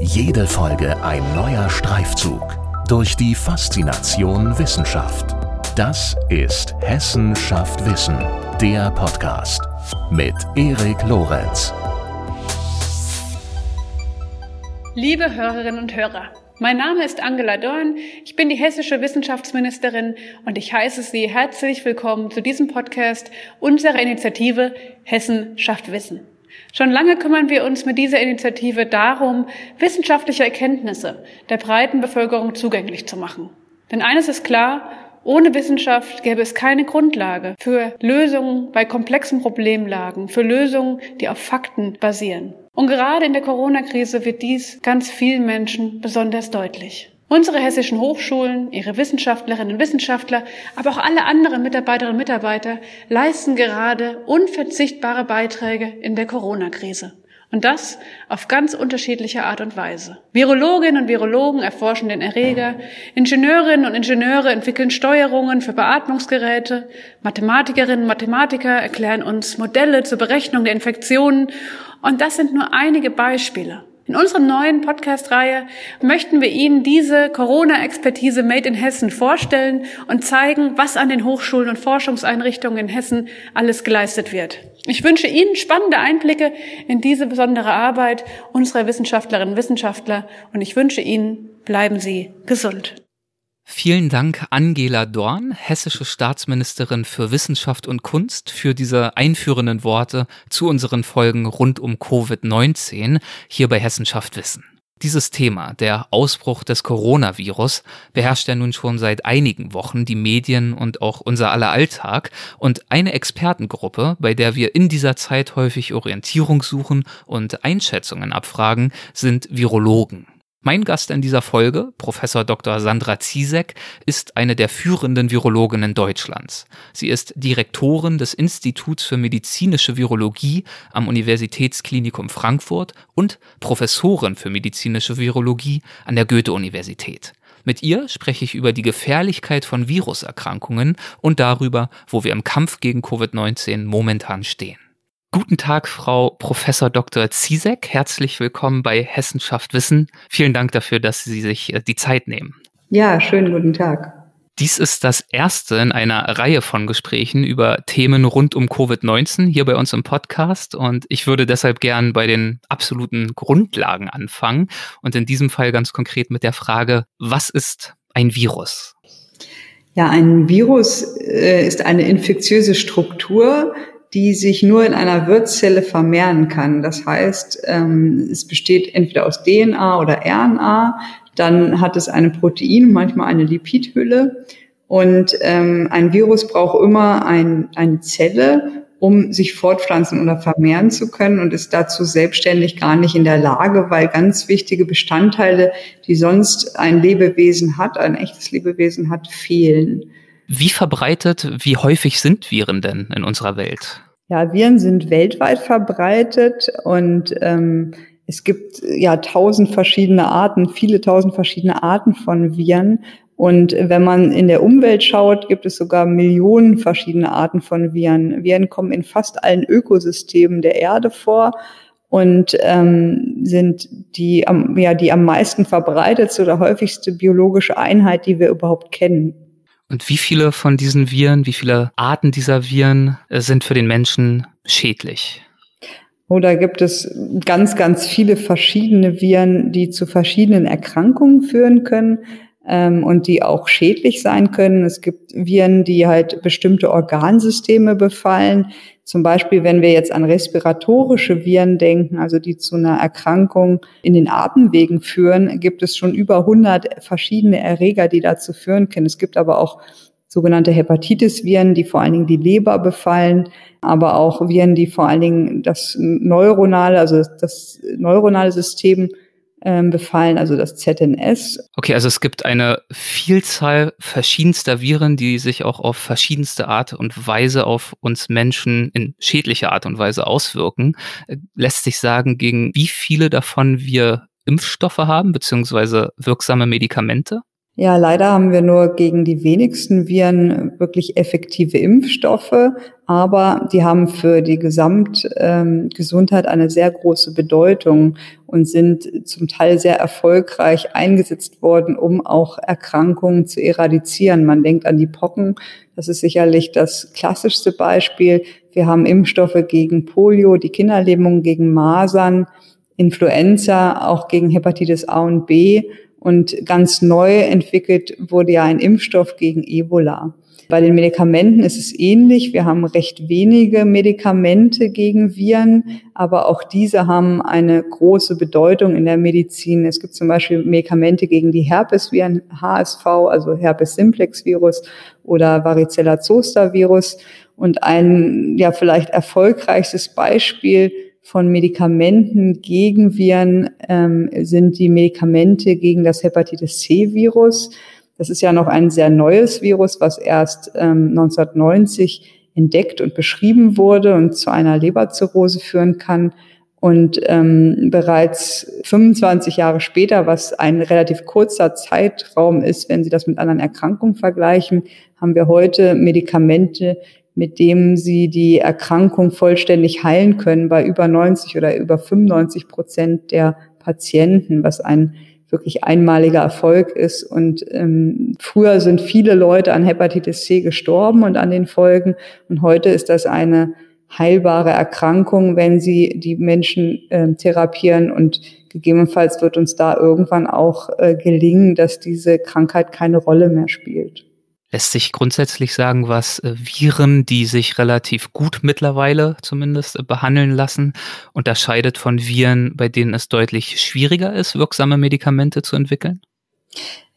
Jede Folge ein neuer Streifzug durch die Faszination Wissenschaft. Das ist Hessen schafft Wissen, der Podcast mit Erik Lorenz. Liebe Hörerinnen und Hörer, mein Name ist Angela Dorn, ich bin die hessische Wissenschaftsministerin und ich heiße Sie herzlich willkommen zu diesem Podcast unserer Initiative Hessen schafft Wissen. Schon lange kümmern wir uns mit dieser Initiative darum, wissenschaftliche Erkenntnisse der breiten Bevölkerung zugänglich zu machen. Denn eines ist klar, ohne Wissenschaft gäbe es keine Grundlage für Lösungen bei komplexen Problemlagen, für Lösungen, die auf Fakten basieren. Und gerade in der Corona-Krise wird dies ganz vielen Menschen besonders deutlich. Unsere hessischen Hochschulen, ihre Wissenschaftlerinnen und Wissenschaftler, aber auch alle anderen Mitarbeiterinnen und Mitarbeiter leisten gerade unverzichtbare Beiträge in der Corona-Krise. Und das auf ganz unterschiedliche Art und Weise. Virologinnen und Virologen erforschen den Erreger, Ingenieurinnen und Ingenieure entwickeln Steuerungen für Beatmungsgeräte, Mathematikerinnen und Mathematiker erklären uns Modelle zur Berechnung der Infektionen und das sind nur einige Beispiele. In unserer neuen Podcast-Reihe möchten wir Ihnen diese Corona-Expertise Made in Hessen vorstellen und zeigen, was an den Hochschulen und Forschungseinrichtungen in Hessen alles geleistet wird. Ich wünsche Ihnen spannende Einblicke in diese besondere Arbeit unserer Wissenschaftlerinnen und Wissenschaftler und ich wünsche Ihnen, bleiben Sie gesund. Vielen Dank, Angela Dorn, hessische Staatsministerin für Wissenschaft und Kunst, für diese einführenden Worte zu unseren Folgen rund um Covid-19 hier bei Hessenschaft Wissen. Dieses Thema, der Ausbruch des Coronavirus, beherrscht ja nun schon seit einigen Wochen die Medien und auch unser aller Alltag und eine Expertengruppe, bei der wir in dieser Zeit häufig Orientierung suchen und Einschätzungen abfragen, sind Virologen. Mein Gast in dieser Folge, Professor Dr. Sandra Ziesek, ist eine der führenden Virologinnen Deutschlands. Sie ist Direktorin des Instituts für medizinische Virologie am Universitätsklinikum Frankfurt und Professorin für medizinische Virologie an der Goethe-Universität. Mit ihr spreche ich über die Gefährlichkeit von Viruserkrankungen und darüber, wo wir im Kampf gegen Covid-19 momentan stehen. Guten Tag, Frau Professor Dr. Zizek. Herzlich willkommen bei Hessenschaft Wissen. Vielen Dank dafür, dass Sie sich äh, die Zeit nehmen. Ja, schönen guten Tag. Dies ist das erste in einer Reihe von Gesprächen über Themen rund um Covid-19 hier bei uns im Podcast. Und ich würde deshalb gern bei den absoluten Grundlagen anfangen. Und in diesem Fall ganz konkret mit der Frage, was ist ein Virus? Ja, ein Virus äh, ist eine infektiöse Struktur, die sich nur in einer Wirtszelle vermehren kann. Das heißt, ähm, es besteht entweder aus DNA oder RNA, dann hat es eine Protein, manchmal eine Lipidhülle. Und ähm, ein Virus braucht immer ein, eine Zelle, um sich fortpflanzen oder vermehren zu können und ist dazu selbstständig gar nicht in der Lage, weil ganz wichtige Bestandteile, die sonst ein Lebewesen hat, ein echtes Lebewesen hat, fehlen. Wie verbreitet, wie häufig sind Viren denn in unserer Welt? Ja, Viren sind weltweit verbreitet und ähm, es gibt ja tausend verschiedene Arten, viele tausend verschiedene Arten von Viren. Und wenn man in der Umwelt schaut, gibt es sogar Millionen verschiedene Arten von Viren. Viren kommen in fast allen Ökosystemen der Erde vor und ähm, sind die am, ja, die am meisten verbreitetste oder häufigste biologische Einheit, die wir überhaupt kennen. Und wie viele von diesen Viren, wie viele Arten dieser Viren äh, sind für den Menschen schädlich? Oh, gibt es ganz, ganz viele verschiedene Viren, die zu verschiedenen Erkrankungen führen können ähm, und die auch schädlich sein können. Es gibt Viren, die halt bestimmte Organsysteme befallen. Zum Beispiel, wenn wir jetzt an respiratorische Viren denken, also die zu einer Erkrankung in den Atemwegen führen, gibt es schon über 100 verschiedene Erreger, die dazu führen können. Es gibt aber auch sogenannte Hepatitis-Viren, die vor allen Dingen die Leber befallen, aber auch Viren, die vor allen Dingen das neuronale, also das neuronale System ähm, befallen, also das ZNS. Okay, also es gibt eine Vielzahl verschiedenster Viren, die sich auch auf verschiedenste Art und Weise auf uns Menschen in schädlicher Art und Weise auswirken. Äh, lässt sich sagen, gegen wie viele davon wir Impfstoffe haben, beziehungsweise wirksame Medikamente? Ja, leider haben wir nur gegen die wenigsten Viren wirklich effektive Impfstoffe, aber die haben für die Gesamtgesundheit ähm, eine sehr große Bedeutung und sind zum Teil sehr erfolgreich eingesetzt worden, um auch Erkrankungen zu eradizieren. Man denkt an die Pocken, das ist sicherlich das klassischste Beispiel. Wir haben Impfstoffe gegen Polio, die Kinderlähmung gegen Masern, Influenza, auch gegen Hepatitis A und B und ganz neu entwickelt wurde ja ein Impfstoff gegen Ebola. Bei den Medikamenten ist es ähnlich. Wir haben recht wenige Medikamente gegen Viren, aber auch diese haben eine große Bedeutung in der Medizin. Es gibt zum Beispiel Medikamente gegen die Herpesviren, HSV, also Herpes simplex Virus oder Varicella zoster Virus. Und ein, ja, vielleicht erfolgreichstes Beispiel von Medikamenten gegen Viren ähm, sind die Medikamente gegen das Hepatitis C-Virus. Das ist ja noch ein sehr neues Virus, was erst ähm, 1990 entdeckt und beschrieben wurde und zu einer Leberzirrhose führen kann. Und ähm, bereits 25 Jahre später, was ein relativ kurzer Zeitraum ist, wenn Sie das mit anderen Erkrankungen vergleichen, haben wir heute Medikamente, mit dem sie die Erkrankung vollständig heilen können bei über 90 oder über 95 Prozent der Patienten, was ein wirklich einmaliger Erfolg ist. Und ähm, früher sind viele Leute an Hepatitis C gestorben und an den Folgen. Und heute ist das eine heilbare Erkrankung, wenn sie die Menschen äh, therapieren. Und gegebenenfalls wird uns da irgendwann auch äh, gelingen, dass diese Krankheit keine Rolle mehr spielt lässt sich grundsätzlich sagen, was äh, Viren, die sich relativ gut mittlerweile zumindest äh, behandeln lassen, unterscheidet von Viren, bei denen es deutlich schwieriger ist, wirksame Medikamente zu entwickeln?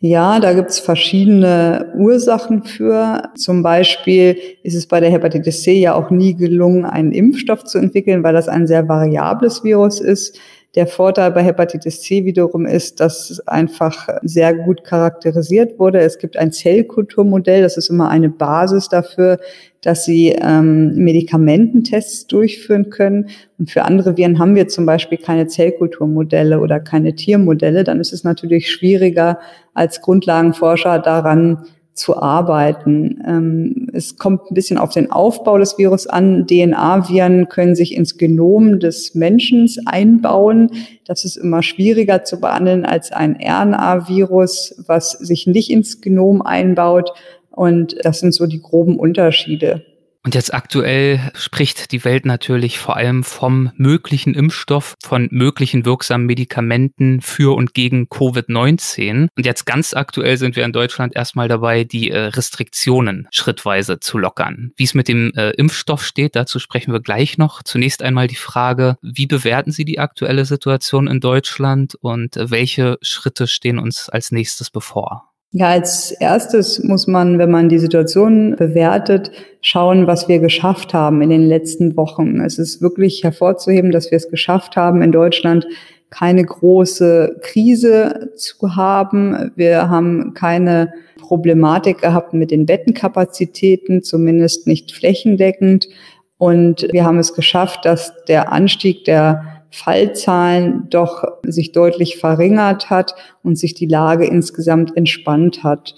Ja, da gibt's verschiedene Ursachen für. Zum Beispiel ist es bei der Hepatitis C ja auch nie gelungen, einen Impfstoff zu entwickeln, weil das ein sehr variables Virus ist. Der Vorteil bei Hepatitis C wiederum ist, dass es einfach sehr gut charakterisiert wurde. Es gibt ein Zellkulturmodell, das ist immer eine Basis dafür, dass sie ähm, Medikamententests durchführen können. Und für andere Viren haben wir zum Beispiel keine Zellkulturmodelle oder keine Tiermodelle. Dann ist es natürlich schwieriger, als Grundlagenforscher daran zu arbeiten. Ähm, es kommt ein bisschen auf den Aufbau des Virus an. DNA-Viren können sich ins Genom des Menschen einbauen. Das ist immer schwieriger zu behandeln als ein RNA-Virus, was sich nicht ins Genom einbaut. Und das sind so die groben Unterschiede. Und jetzt aktuell spricht die Welt natürlich vor allem vom möglichen Impfstoff, von möglichen wirksamen Medikamenten für und gegen Covid-19. Und jetzt ganz aktuell sind wir in Deutschland erstmal dabei, die äh, Restriktionen schrittweise zu lockern. Wie es mit dem äh, Impfstoff steht, dazu sprechen wir gleich noch. Zunächst einmal die Frage, wie bewerten Sie die aktuelle Situation in Deutschland und äh, welche Schritte stehen uns als nächstes bevor? Ja, als erstes muss man, wenn man die Situation bewertet, schauen, was wir geschafft haben in den letzten Wochen. Es ist wirklich hervorzuheben, dass wir es geschafft haben, in Deutschland keine große Krise zu haben. Wir haben keine Problematik gehabt mit den Bettenkapazitäten, zumindest nicht flächendeckend. Und wir haben es geschafft, dass der Anstieg der Fallzahlen doch sich deutlich verringert hat und sich die Lage insgesamt entspannt hat.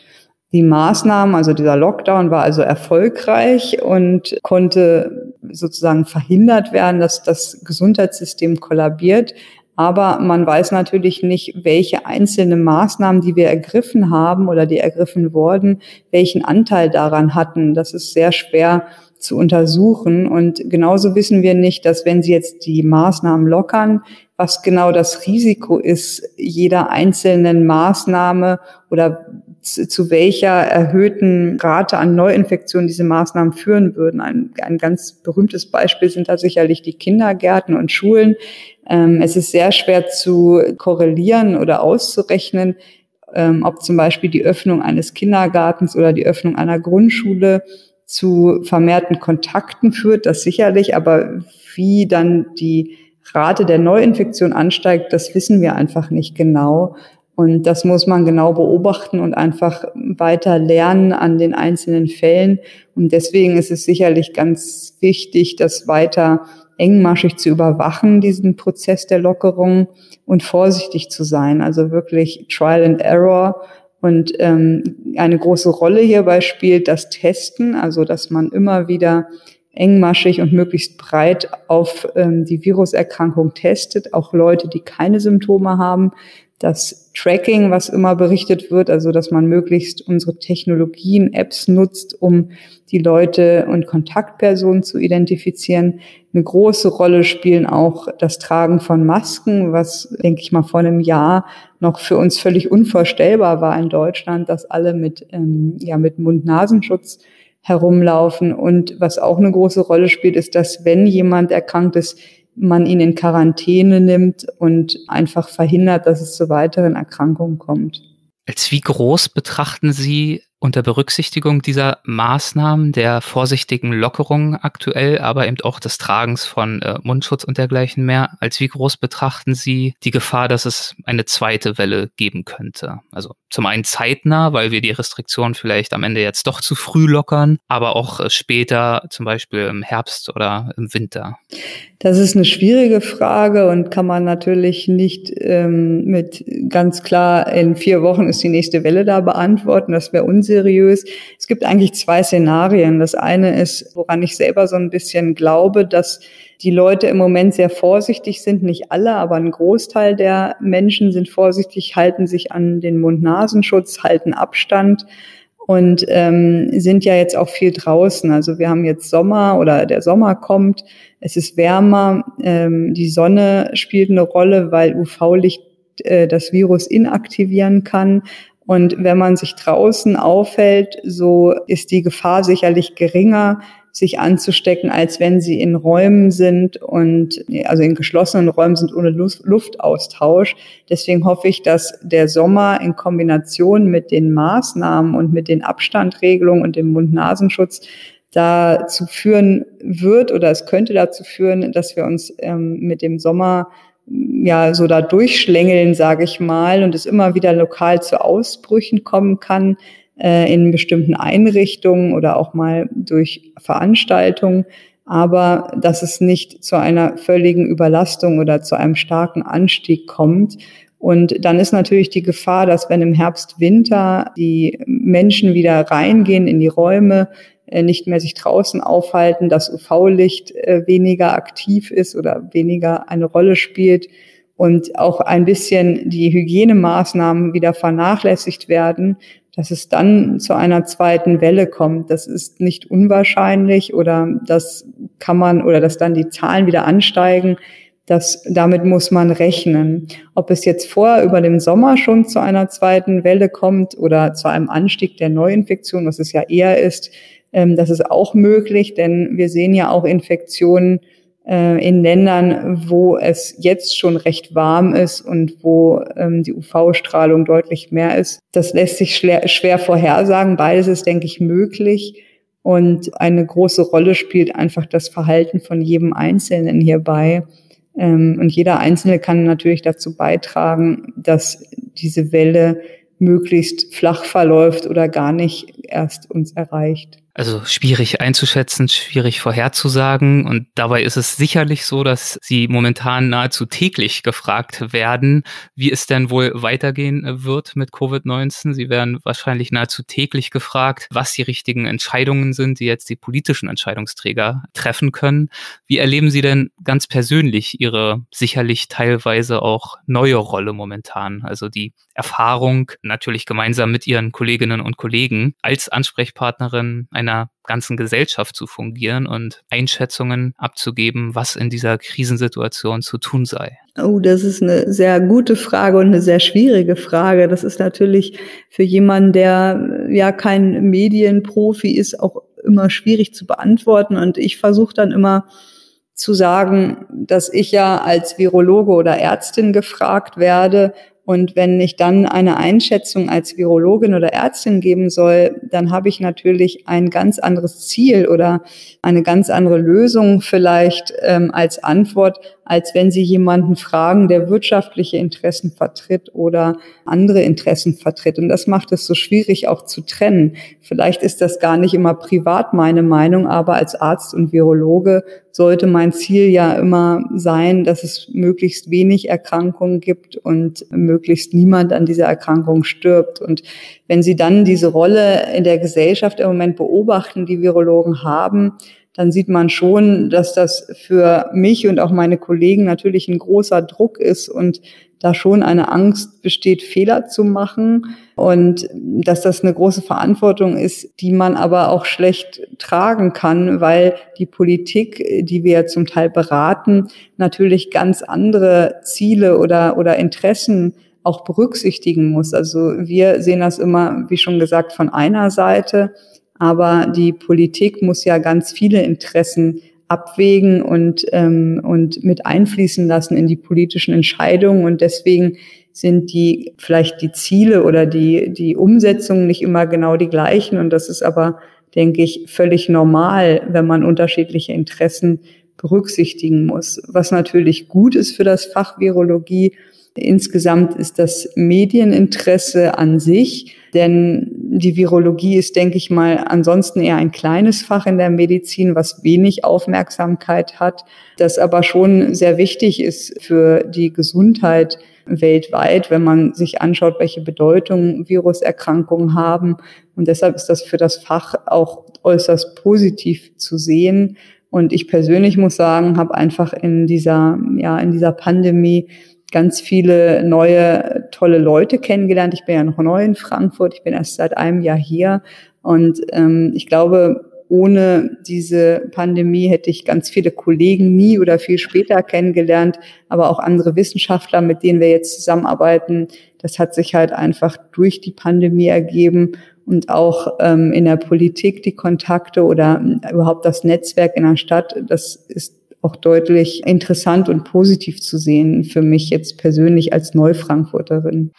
Die Maßnahmen, also dieser Lockdown war also erfolgreich und konnte sozusagen verhindert werden, dass das Gesundheitssystem kollabiert. Aber man weiß natürlich nicht, welche einzelnen Maßnahmen, die wir ergriffen haben oder die ergriffen wurden, welchen Anteil daran hatten. Das ist sehr schwer zu untersuchen. Und genauso wissen wir nicht, dass wenn Sie jetzt die Maßnahmen lockern, was genau das Risiko ist jeder einzelnen Maßnahme oder zu welcher erhöhten Rate an Neuinfektionen diese Maßnahmen führen würden. Ein, ein ganz berühmtes Beispiel sind da sicherlich die Kindergärten und Schulen. Ähm, es ist sehr schwer zu korrelieren oder auszurechnen, ähm, ob zum Beispiel die Öffnung eines Kindergartens oder die Öffnung einer Grundschule zu vermehrten Kontakten führt, das sicherlich, aber wie dann die Rate der Neuinfektion ansteigt, das wissen wir einfach nicht genau. Und das muss man genau beobachten und einfach weiter lernen an den einzelnen Fällen. Und deswegen ist es sicherlich ganz wichtig, das weiter engmaschig zu überwachen, diesen Prozess der Lockerung und vorsichtig zu sein. Also wirklich Trial and Error Und ähm, eine große Rolle hierbei spielt das Testen, also dass man immer wieder engmaschig und möglichst breit auf ähm, die Viruserkrankung testet, auch Leute, die keine Symptome haben. Das Tracking, was immer berichtet wird, also dass man möglichst unsere Technologien, Apps nutzt, um die Leute und Kontaktpersonen zu identifizieren. Eine große Rolle spielen auch das Tragen von Masken, was, denke ich mal, vor einem Jahr noch für uns völlig unvorstellbar war in Deutschland, dass alle mit, ähm, ja, mit Mund-Nasenschutz herumlaufen. Und was auch eine große Rolle spielt, ist, dass wenn jemand erkrankt ist, man ihn in Quarantäne nimmt und einfach verhindert, dass es zu weiteren Erkrankungen kommt. Als wie groß betrachten Sie unter Berücksichtigung dieser Maßnahmen, der vorsichtigen Lockerungen aktuell, aber eben auch des Tragens von äh, Mundschutz und dergleichen mehr, als wie groß betrachten Sie die Gefahr, dass es eine zweite Welle geben könnte? Also zum einen zeitnah, weil wir die Restriktionen vielleicht am Ende jetzt doch zu früh lockern, aber auch äh, später, zum Beispiel im Herbst oder im Winter. Das ist eine schwierige Frage und kann man natürlich nicht ähm, mit ganz klar in vier Wochen ist die nächste Welle da beantworten. Das wäre unsinn unseriös. Es gibt eigentlich zwei Szenarien. Das eine ist, woran ich selber so ein bisschen glaube, dass die Leute im Moment sehr vorsichtig sind. Nicht alle, aber ein Großteil der Menschen sind vorsichtig, halten sich an den Mund-Nasenschutz, halten Abstand und ähm, sind ja jetzt auch viel draußen. Also wir haben jetzt Sommer oder der Sommer kommt, es ist wärmer, ähm, die Sonne spielt eine Rolle, weil UV-Licht äh, das Virus inaktivieren kann. Und wenn man sich draußen aufhält, so ist die Gefahr sicherlich geringer, sich anzustecken, als wenn sie in Räumen sind und also in geschlossenen Räumen sind ohne Luftaustausch. Deswegen hoffe ich, dass der Sommer in Kombination mit den Maßnahmen und mit den Abstandregelungen und dem Mund-Nasenschutz dazu führen wird oder es könnte dazu führen, dass wir uns ähm, mit dem Sommer ja so da durchschlängeln, sage ich mal, und es immer wieder lokal zu Ausbrüchen kommen kann äh, in bestimmten Einrichtungen oder auch mal durch Veranstaltungen, aber dass es nicht zu einer völligen Überlastung oder zu einem starken Anstieg kommt. Und dann ist natürlich die Gefahr, dass wenn im Herbst, Winter die Menschen wieder reingehen in die Räume, nicht mehr sich draußen aufhalten, dass UV-Licht äh, weniger aktiv ist oder weniger eine Rolle spielt und auch ein bisschen die Hygienemaßnahmen wieder vernachlässigt werden, dass es dann zu einer zweiten Welle kommt. Das ist nicht unwahrscheinlich oder das kann man oder dass dann die Zahlen wieder ansteigen. Das, damit muss man rechnen. Ob es jetzt vorher über den Sommer schon zu einer zweiten Welle kommt oder zu einem Anstieg der Neuinfektion, was es ja eher ist, das ist auch möglich, denn wir sehen ja auch Infektionen äh, in Ländern, wo es jetzt schon recht warm ist und wo ähm, die UV-Strahlung deutlich mehr ist. Das lässt sich schwer vorhersagen. Beides ist, denke ich, möglich. Und eine große Rolle spielt einfach das Verhalten von jedem Einzelnen hierbei. Ähm, und jeder Einzelne kann natürlich dazu beitragen, dass diese Welle möglichst flach verläuft oder gar nicht erst uns erreicht. Also schwierig einzuschätzen, schwierig vorherzusagen. Und dabei ist es sicherlich so, dass Sie momentan nahezu täglich gefragt werden, wie es denn wohl weitergehen wird mit Covid-19. Sie werden wahrscheinlich nahezu täglich gefragt, was die richtigen Entscheidungen sind, die jetzt die politischen Entscheidungsträger treffen können. Wie erleben Sie denn ganz persönlich Ihre sicherlich teilweise auch neue Rolle momentan? Also die Erfahrung, natürlich gemeinsam mit Ihren Kolleginnen und Kollegen als Ansprechpartnerin einer ganzen Gesellschaft zu fungieren und Einschätzungen abzugeben, was in dieser Krisensituation zu tun sei? Oh, das ist eine sehr gute Frage und eine sehr schwierige Frage. Das ist natürlich für jemanden, der ja kein Medienprofi ist, auch immer schwierig zu beantworten. Und ich versuche dann immer zu sagen, dass ich ja als Virologe oder Ärztin gefragt werde, und wenn ich dann eine Einschätzung als Virologin oder Ärztin geben soll, dann habe ich natürlich ein ganz anderes Ziel oder eine ganz andere Lösung vielleicht ähm, als Antwort, als wenn Sie jemanden fragen, der wirtschaftliche Interessen vertritt oder andere Interessen vertritt. Und das macht es so schwierig auch zu trennen. Vielleicht ist das gar nicht immer privat meine Meinung, aber als Arzt und Virologe sollte mein Ziel ja immer sein, dass es möglichst wenig Erkrankungen gibt und möglichst niemand an dieser Erkrankung stirbt. Und wenn Sie dann diese Rolle in der Gesellschaft im Moment beobachten, die Virologen haben, dann sieht man schon, dass das für mich und auch meine Kollegen natürlich ein großer Druck ist und da schon eine Angst besteht, Fehler zu machen und dass das eine große Verantwortung ist, die man aber auch schlecht tragen kann, weil die Politik, die wir zum Teil beraten, natürlich ganz andere Ziele oder, oder Interessen auch berücksichtigen muss. Also wir sehen das immer, wie schon gesagt, von einer Seite aber die Politik muss ja ganz viele Interessen abwägen und, ähm, und mit einfließen lassen in die politischen Entscheidungen. Und deswegen sind die vielleicht die Ziele oder die, die Umsetzungen nicht immer genau die gleichen. Und das ist aber, denke ich, völlig normal, wenn man unterschiedliche Interessen berücksichtigen muss. Was natürlich gut ist für das Fach Virologie, Insgesamt ist das Medieninteresse an sich, denn die Virologie ist, denke ich mal, ansonsten eher ein kleines Fach in der Medizin, was wenig Aufmerksamkeit hat, das aber schon sehr wichtig ist für die Gesundheit weltweit, wenn man sich anschaut, welche Bedeutung Viruserkrankungen haben. Und deshalb ist das für das Fach auch äußerst positiv zu sehen. Und ich persönlich muss sagen, habe einfach in dieser, ja, in dieser Pandemie ganz viele neue, tolle Leute kennengelernt. Ich bin ja noch neu in Frankfurt. Ich bin erst seit einem Jahr hier. Und ähm, ich glaube, ohne diese Pandemie hätte ich ganz viele Kollegen nie oder viel später kennengelernt, aber auch andere Wissenschaftler, mit denen wir jetzt zusammenarbeiten. Das hat sich halt einfach durch die Pandemie ergeben und auch ähm, in der Politik die Kontakte oder überhaupt das Netzwerk in der Stadt. Das ist auch deutlich interessant und positiv zu sehen für mich jetzt persönlich als Neufrankfurterin.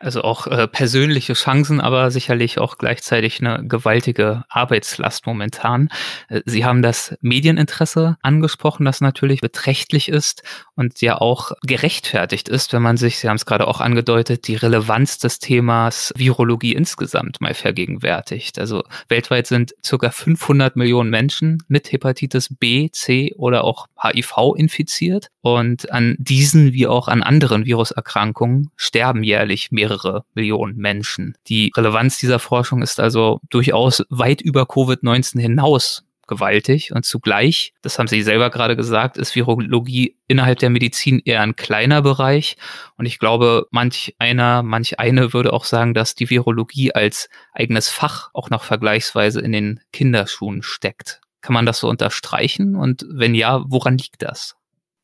Also auch äh, persönliche Chancen, aber sicherlich auch gleichzeitig eine gewaltige Arbeitslast momentan. Äh, Sie haben das Medieninteresse angesprochen, das natürlich beträchtlich ist und ja auch gerechtfertigt ist, wenn man sich, Sie haben es gerade auch angedeutet, die Relevanz des Themas Virologie insgesamt mal vergegenwärtigt. Also weltweit sind circa 500 Millionen Menschen mit Hepatitis B, C oder auch HIV infiziert und an diesen wie auch an anderen Viruserkrankungen sterben jährlich mehrere Millionen Menschen. Die Relevanz dieser Forschung ist also durchaus weit über Covid-19 hinaus gewaltig und zugleich, das haben Sie selber gerade gesagt, ist Virologie innerhalb der Medizin eher ein kleiner Bereich und ich glaube, manch einer, manch eine würde auch sagen, dass die Virologie als eigenes Fach auch noch vergleichsweise in den Kinderschuhen steckt. Kann man das so unterstreichen? Und wenn ja, woran liegt das?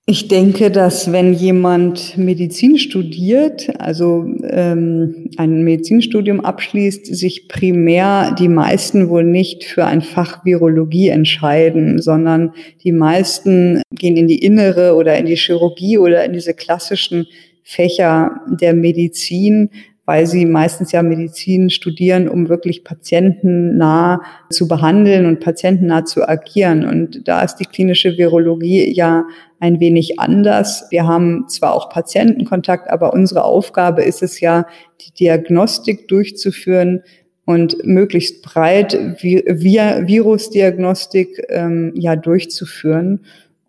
Ich denke, dass wenn jemand Medizin studiert, also ähm, ein Medizinstudium abschließt, sich primär die meisten wohl nicht für ein Fach Virologie entscheiden, sondern die meisten gehen in die innere oder in die Chirurgie oder in diese klassischen Fächer der Medizin, weil sie meistens ja Medizin studieren, um wirklich patientennah zu behandeln und patientennah zu agieren. Und da ist die klinische Virologie ja ein wenig anders. Wir haben zwar auch Patientenkontakt, aber unsere Aufgabe ist es ja, die Diagnostik durchzuführen und möglichst breit Virusdiagnostik ähm, ja durchzuführen.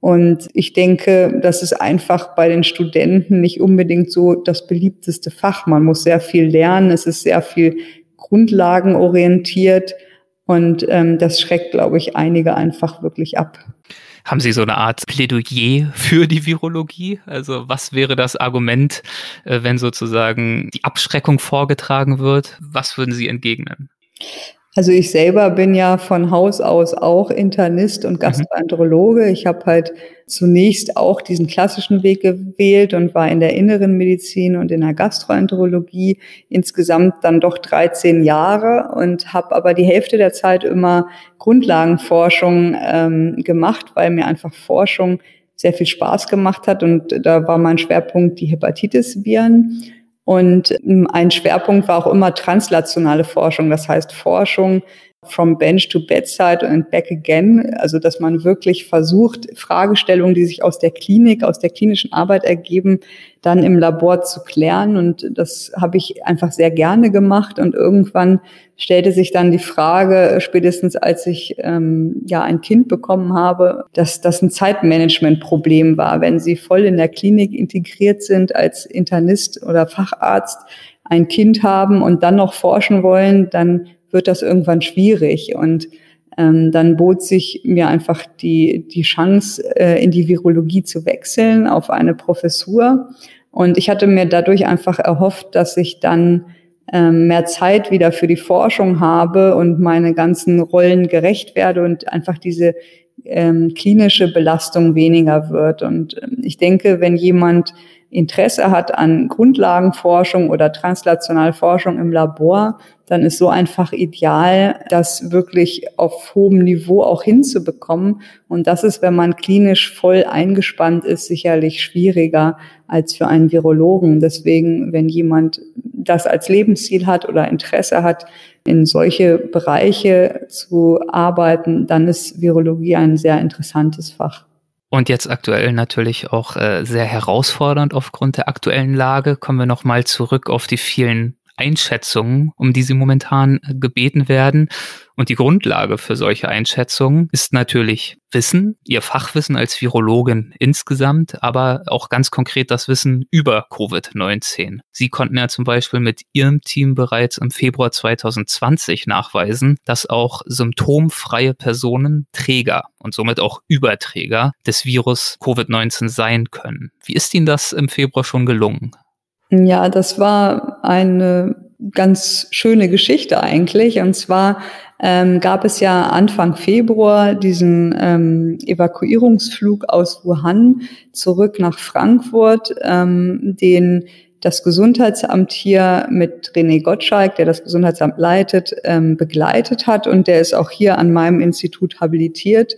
Und ich denke, das ist einfach bei den Studenten nicht unbedingt so das beliebteste Fach. Man muss sehr viel lernen, es ist sehr viel grundlagenorientiert und ähm, das schreckt, glaube ich, einige einfach wirklich ab. Haben Sie so eine Art Plädoyer für die Virologie? Also was wäre das Argument, äh, wenn sozusagen die Abschreckung vorgetragen wird? Was würden Sie entgegnen? Also ich selber bin ja von Haus aus auch Internist und mhm. Gastroenterologe. Ich habe halt zunächst auch diesen klassischen Weg gewählt und war in der inneren Medizin und in der Gastroenterologie insgesamt dann doch 13 Jahre und habe aber die Hälfte der Zeit immer Grundlagenforschung ähm, gemacht, weil mir einfach Forschung sehr viel Spaß gemacht hat und da war mein Schwerpunkt die Hepatitis-Viren. Und ähm, ein Schwerpunkt war auch immer translationale Forschung, das heißt Forschung from bench to bedside and back again. Also, dass man wirklich versucht, Fragestellungen, die sich aus der Klinik, aus der klinischen Arbeit ergeben, dann im Labor zu klären. Und das habe ich einfach sehr gerne gemacht. Und irgendwann stellte sich dann die Frage, spätestens als ich ähm, ja ein Kind bekommen habe, dass das ein Zeitmanagement-Problem war. Wenn Sie voll in der Klinik integriert sind als Internist oder Facharzt, ein Kind haben und dann noch forschen wollen, dann wird das irgendwann schwierig. Und ähm, dann bot sich mir einfach die, die Chance, äh, in die Virologie zu wechseln auf eine Professur. Und ich hatte mir dadurch einfach erhofft, dass ich dann ähm, mehr Zeit wieder für die Forschung habe und meine ganzen Rollen gerecht werde und einfach diese ähm, klinische Belastung weniger wird. Und ähm, ich denke, wenn jemand Interesse hat an Grundlagenforschung oder translationale Forschung im Labor, dann ist so einfach ideal, das wirklich auf hohem Niveau auch hinzubekommen. Und das ist, wenn man klinisch voll eingespannt ist, sicherlich schwieriger als für einen Virologen. Deswegen, wenn jemand das als Lebensziel hat oder Interesse hat, in solche Bereiche zu arbeiten, dann ist Virologie ein sehr interessantes Fach. Und jetzt aktuell natürlich auch äh, sehr herausfordernd aufgrund der aktuellen Lage. Kommen wir nochmal zurück auf die vielen Einschätzungen, um die sie momentan äh, gebeten werden. Und die Grundlage für solche Einschätzungen ist natürlich Wissen, ihr Fachwissen als Virologin insgesamt, aber auch ganz konkret das Wissen über Covid-19. Sie konnten ja zum Beispiel mit Ihrem Team bereits im Februar 2020 nachweisen, dass auch symptomfreie Personen Träger und somit auch Überträger des Virus Covid-19 sein können. Wie ist Ihnen das im Februar schon gelungen? Ja, das war eine ganz schöne Geschichte eigentlich. Und zwar ähm, gab es ja Anfang Februar diesen ähm, Evakuierungsflug aus Wuhan zurück nach Frankfurt, ähm, den das Gesundheitsamt hier mit René Gottschalk, der das Gesundheitsamt leitet, ähm, begleitet hat. Und der ist auch hier an meinem Institut habilitiert.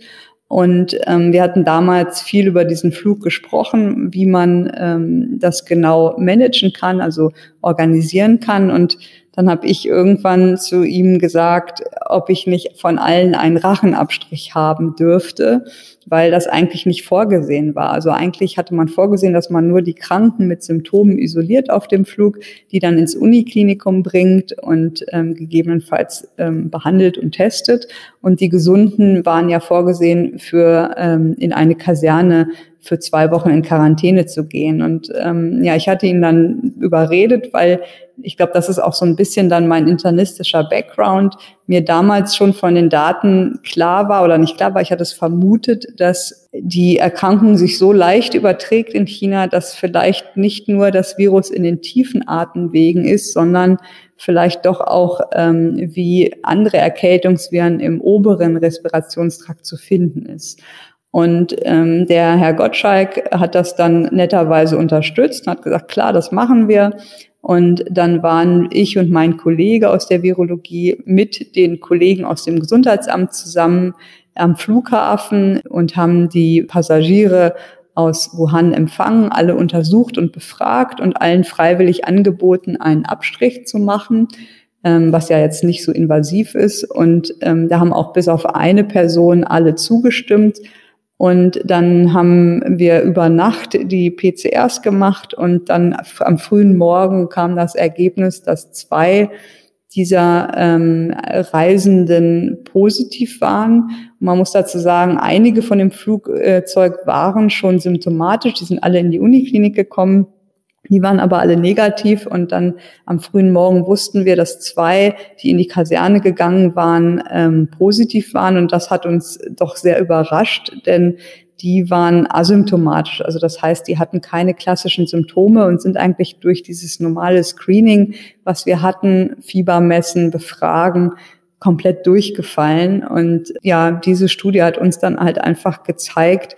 Und ähm, wir hatten damals viel über diesen Flug gesprochen, wie man ähm, das genau managen kann, also organisieren kann. Und dann habe ich irgendwann zu ihm gesagt, ob ich nicht von allen einen Rachenabstrich haben dürfte, weil das eigentlich nicht vorgesehen war. Also eigentlich hatte man vorgesehen, dass man nur die Kranken mit Symptomen isoliert auf dem Flug, die dann ins Uniklinikum bringt und ähm, gegebenenfalls ähm, behandelt und testet. Und die Gesunden waren ja vorgesehen für ähm, in eine Kaserne für zwei Wochen in Quarantäne zu gehen. Und ähm, ja, ich hatte ihn dann überredet, weil ich glaube, das ist auch so ein bisschen dann mein internistischer Background, mir damals schon von den Daten klar war oder nicht klar war, ich hatte es vermutet, dass die Erkrankung sich so leicht überträgt in China, dass vielleicht nicht nur das Virus in den tiefen Atemwegen ist, sondern vielleicht doch auch ähm, wie andere Erkältungsviren im oberen Respirationstrakt zu finden ist. Und ähm, der Herr Gottschalk hat das dann netterweise unterstützt und hat gesagt, klar, das machen wir. Und dann waren ich und mein Kollege aus der Virologie mit den Kollegen aus dem Gesundheitsamt zusammen am Flughafen und haben die Passagiere aus Wuhan empfangen, alle untersucht und befragt und allen freiwillig angeboten, einen Abstrich zu machen, ähm, was ja jetzt nicht so invasiv ist. Und ähm, da haben auch bis auf eine Person alle zugestimmt. Und dann haben wir über Nacht die PCRs gemacht und dann am frühen Morgen kam das Ergebnis, dass zwei dieser ähm, Reisenden positiv waren. Man muss dazu sagen, einige von dem Flugzeug waren schon symptomatisch, die sind alle in die Uniklinik gekommen. Die waren aber alle negativ und dann am frühen Morgen wussten wir, dass zwei, die in die Kaserne gegangen waren, ähm, positiv waren und das hat uns doch sehr überrascht, denn die waren asymptomatisch. Also das heißt, die hatten keine klassischen Symptome und sind eigentlich durch dieses normale Screening, was wir hatten, Fieber messen, befragen, komplett durchgefallen. Und ja, diese Studie hat uns dann halt einfach gezeigt,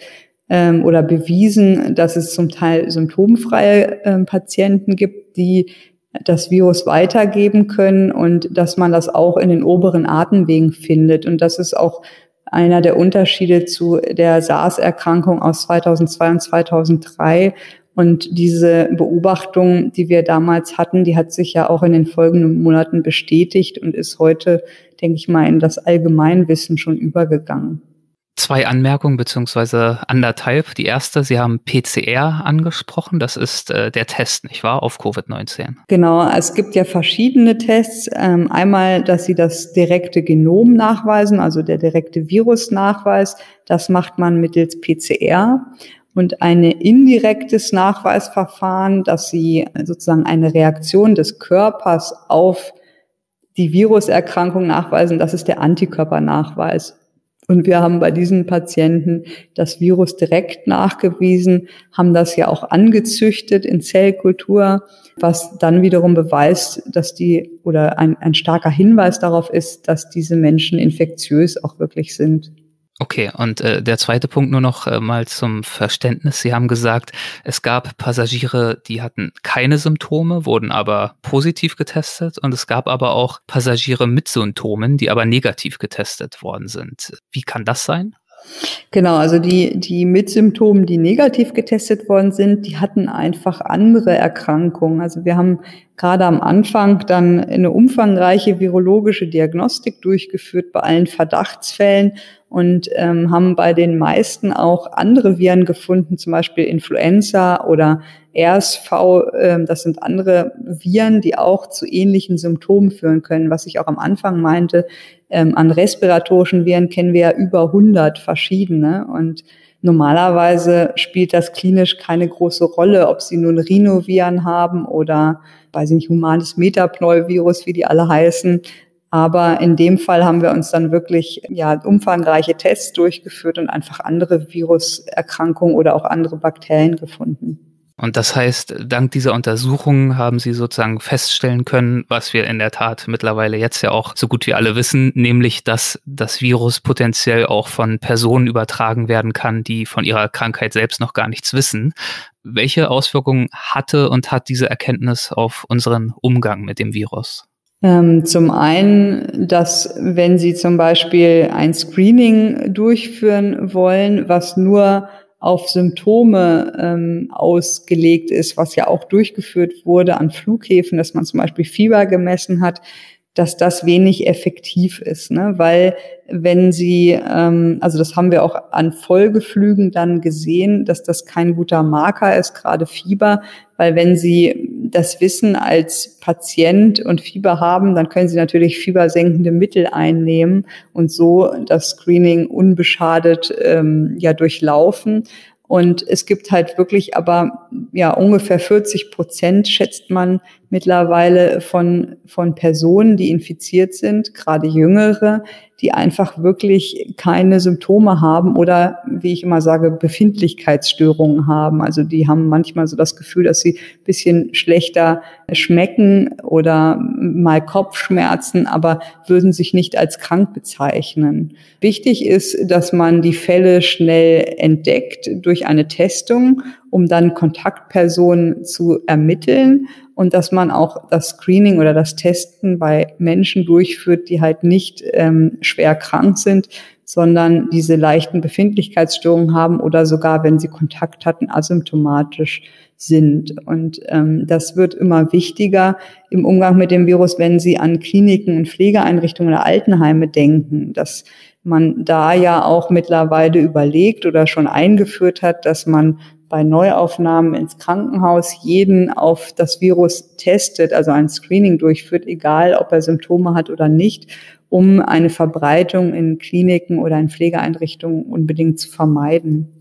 ähm, oder bewiesen, dass es zum Teil symptomfreie äh, Patienten gibt, die das Virus weitergeben können und dass man das auch in den oberen Atemwegen findet. Und das ist auch einer der Unterschiede zu der SARS-Erkrankung aus 2002 und 2003. Und diese Beobachtung, die wir damals hatten, die hat sich ja auch in den folgenden Monaten bestätigt und ist heute, denke ich mal, in das Allgemeinwissen schon übergegangen zwei Anmerkungen beziehungsweise anderthalb. Die erste, Sie haben PCR angesprochen. Das ist äh, der Test, nicht wahr, auf Covid-19? Genau, es gibt ja verschiedene Tests. Ähm, einmal, dass Sie das direkte Genom nachweisen, also der direkte Virusnachweis. Das macht man mittels PCR. Und ein indirektes Nachweisverfahren, dass Sie sozusagen eine Reaktion des Körpers auf die Viruserkrankung nachweisen, das ist der Antikörpernachweis. Und wir haben bei diesen Patienten das Virus direkt nachgewiesen, haben das ja auch angezüchtet in Zellkultur, was dann wiederum beweist, dass die oder ein, ein starker Hinweis darauf ist, dass diese Menschen infektiös auch wirklich sind. Okay, und äh, der zweite Punkt nur noch äh, mal zum Verständnis. Sie haben gesagt, es gab Passagiere, die hatten keine Symptome, wurden aber positiv getestet und es gab aber auch Passagiere mit Symptomen, die aber negativ getestet worden sind. Wie kann das sein? Genau, also die, die mit Symptomen, die negativ getestet worden sind, die hatten einfach andere Erkrankungen. Also wir haben gerade am Anfang dann eine umfangreiche virologische Diagnostik durchgeführt bei allen Verdachtsfällen und ähm, haben bei den meisten auch andere Viren gefunden, zum Beispiel Influenza oder RSV. Ähm, das sind andere Viren, die auch zu ähnlichen Symptomen führen können. Was ich auch am Anfang meinte, ähm, an respiratorischen Viren kennen wir ja über 100 verschiedene und Normalerweise spielt das klinisch keine große Rolle, ob sie nun Rhinoviren haben oder, weiß ich nicht, humanes Metapneuvirus, wie die alle heißen. Aber in dem Fall haben wir uns dann wirklich ja, umfangreiche Tests durchgeführt und einfach andere Viruserkrankungen oder auch andere Bakterien gefunden. Und das heißt, dank dieser Untersuchungen haben Sie sozusagen feststellen können, was wir in der Tat mittlerweile jetzt ja auch so gut wie alle wissen, nämlich, dass das Virus potenziell auch von Personen übertragen werden kann, die von ihrer Krankheit selbst noch gar nichts wissen. Welche Auswirkungen hatte und hat diese Erkenntnis auf unseren Umgang mit dem Virus? Ähm, zum einen, dass wenn Sie zum Beispiel ein Screening durchführen wollen, was nur auf Symptome ähm, ausgelegt ist, was ja auch durchgeführt wurde an Flughäfen, dass man zum Beispiel Fieber gemessen hat, dass das wenig effektiv ist, ne? weil wenn sie, ähm, also das haben wir auch an Folgeflügen dann gesehen, dass das kein guter Marker ist, gerade Fieber, weil wenn sie das Wissen als Patient und Fieber haben, dann können sie natürlich fiebersenkende Mittel einnehmen und so das Screening unbeschadet ähm, ja durchlaufen. Und es gibt halt wirklich aber ja ungefähr 40 Prozent, schätzt man mittlerweile von, von Personen, die infiziert sind, gerade jüngere, die einfach wirklich keine Symptome haben oder, wie ich immer sage, Befindlichkeitsstörungen haben. Also die haben manchmal so das Gefühl, dass sie bisschen schlechter schmecken oder mal Kopfschmerzen, aber würden sich nicht als krank bezeichnen. Wichtig ist, dass man die Fälle schnell entdeckt durch eine Testung, um dann Kontaktpersonen zu ermitteln und dass man auch das Screening oder das Testen bei Menschen durchführt, die halt nicht ähm, schwer krank sind, sondern diese leichten Befindlichkeitsstörungen haben oder sogar, wenn sie Kontakt hatten, asymptomatisch sind. Und ähm, das wird immer wichtiger im Umgang mit dem Virus, wenn Sie an Kliniken und Pflegeeinrichtungen oder Altenheime denken, dass man da ja auch mittlerweile überlegt oder schon eingeführt hat, dass man bei Neuaufnahmen ins Krankenhaus jeden auf das Virus testet, also ein Screening durchführt, egal ob er Symptome hat oder nicht, um eine Verbreitung in Kliniken oder in Pflegeeinrichtungen unbedingt zu vermeiden.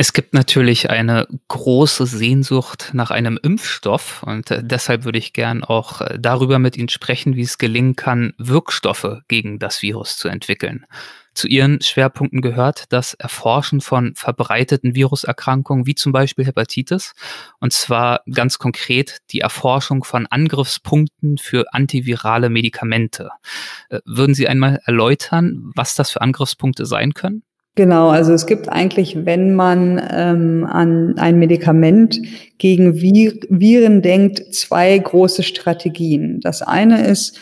Es gibt natürlich eine große Sehnsucht nach einem Impfstoff und äh, deshalb würde ich gern auch äh, darüber mit Ihnen sprechen, wie es gelingen kann, Wirkstoffe gegen das Virus zu entwickeln. Zu Ihren Schwerpunkten gehört das Erforschen von verbreiteten Viruserkrankungen wie zum Beispiel Hepatitis und zwar ganz konkret die Erforschung von Angriffspunkten für antivirale Medikamente. Äh, würden Sie einmal erläutern, was das für Angriffspunkte sein können? Genau, also es gibt eigentlich, wenn man ähm, an ein Medikament gegen Viren denkt, zwei große Strategien. Das eine ist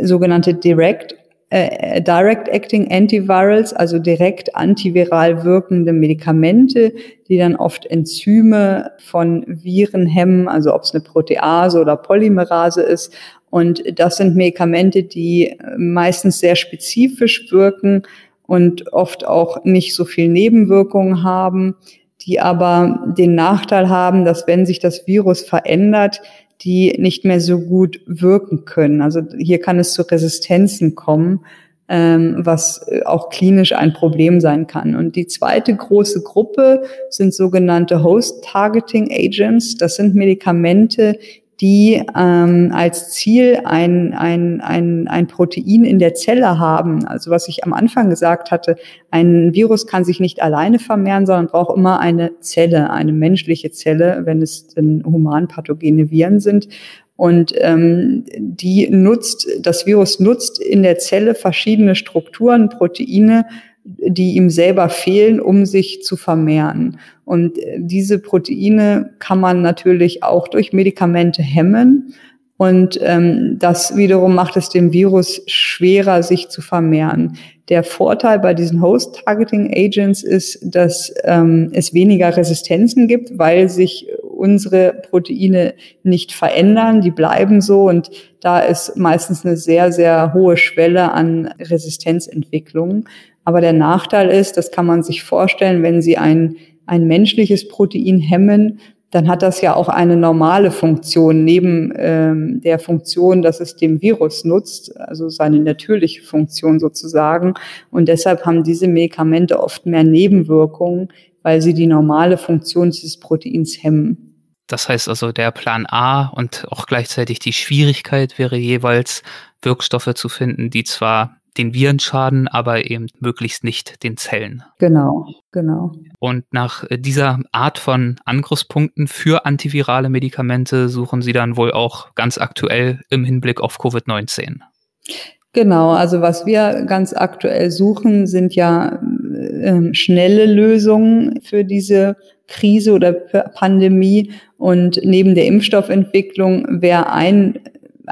sogenannte Direct äh, Direct Acting Antivirals, also direkt antiviral wirkende Medikamente, die dann oft Enzyme von Viren hemmen, also ob es eine Protease oder Polymerase ist. Und das sind Medikamente, die meistens sehr spezifisch wirken und oft auch nicht so viel Nebenwirkungen haben, die aber den Nachteil haben, dass wenn sich das Virus verändert, die nicht mehr so gut wirken können. Also hier kann es zu Resistenzen kommen, ähm, was auch klinisch ein Problem sein kann. Und die zweite große Gruppe sind sogenannte Host-Targeting Agents. Das sind Medikamente, die ähm, als Ziel ein, ein, ein, ein Protein in der Zelle haben. Also was ich am Anfang gesagt hatte, ein Virus kann sich nicht alleine vermehren, sondern braucht immer eine Zelle, eine menschliche Zelle, wenn es denn humanpathogene Viren sind. Und ähm, die nutzt, das Virus nutzt in der Zelle verschiedene Strukturen, Proteine, die ihm selber fehlen, um sich zu vermehren. Und äh, diese Proteine kann man natürlich auch durch Medikamente hemmen. Und ähm, das wiederum macht es dem Virus schwerer, sich zu vermehren. Der Vorteil bei diesen Host-Targeting-Agents ist, dass ähm, es weniger Resistenzen gibt, weil sich unsere Proteine nicht verändern, die bleiben so und da ist meistens eine sehr, sehr hohe Schwelle an Resistenzentwicklung. Aber der Nachteil ist, das kann man sich vorstellen, wenn Sie ein, ein menschliches Protein hemmen, dann hat das ja auch eine normale Funktion neben ähm, der Funktion, dass es dem Virus nutzt, also seine natürliche Funktion sozusagen. Und deshalb haben diese Medikamente oft mehr Nebenwirkungen, weil sie die normale Funktion dieses Proteins hemmen. Das heißt also, der Plan A und auch gleichzeitig die Schwierigkeit wäre jeweils, Wirkstoffe zu finden, die zwar den Viren schaden, aber eben möglichst nicht den Zellen. Genau, genau. Und nach äh, dieser Art von Angriffspunkten für antivirale Medikamente suchen Sie dann wohl auch ganz aktuell im Hinblick auf Covid-19. Genau, also was wir ganz aktuell suchen, sind ja äh, schnelle Lösungen für diese Krise oder Pandemie. Und neben der Impfstoffentwicklung wäre ein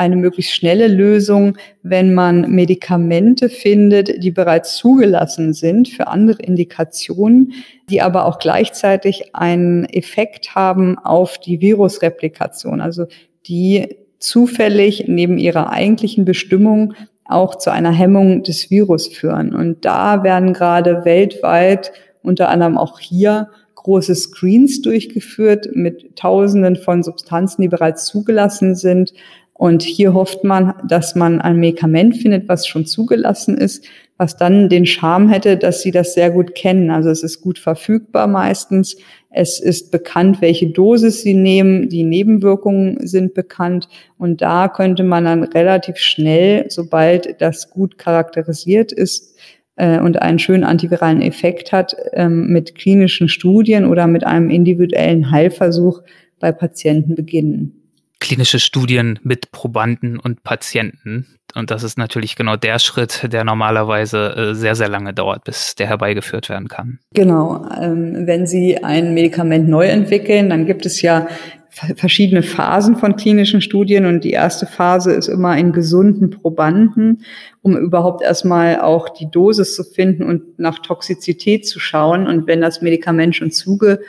eine möglichst schnelle Lösung, wenn man Medikamente findet, die bereits zugelassen sind für andere Indikationen, die aber auch gleichzeitig einen Effekt haben auf die Virusreplikation, also die zufällig neben ihrer eigentlichen Bestimmung auch zu einer Hemmung des Virus führen. Und da werden gerade weltweit, unter anderem auch hier, große Screens durchgeführt mit Tausenden von Substanzen, die bereits zugelassen sind, und hier hofft man, dass man ein Medikament findet, was schon zugelassen ist, was dann den Charme hätte, dass sie das sehr gut kennen. Also es ist gut verfügbar meistens. Es ist bekannt, welche Dosis sie nehmen. Die Nebenwirkungen sind bekannt. Und da könnte man dann relativ schnell, sobald das gut charakterisiert ist, äh, und einen schönen antiviralen Effekt hat, ähm, mit klinischen Studien oder mit einem individuellen Heilversuch bei Patienten beginnen klinische Studien mit Probanden und Patienten. Und das ist natürlich genau der Schritt, der normalerweise äh, sehr, sehr lange dauert, bis der herbeigeführt werden kann. Genau. Ähm, wenn Sie ein Medikament neu entwickeln, dann gibt es ja verschiedene Phasen von klinischen Studien und die erste Phase ist immer in gesunden Probanden, um überhaupt erstmal auch die Dosis zu finden und nach Toxizität zu schauen. Und wenn das Medikament schon zuge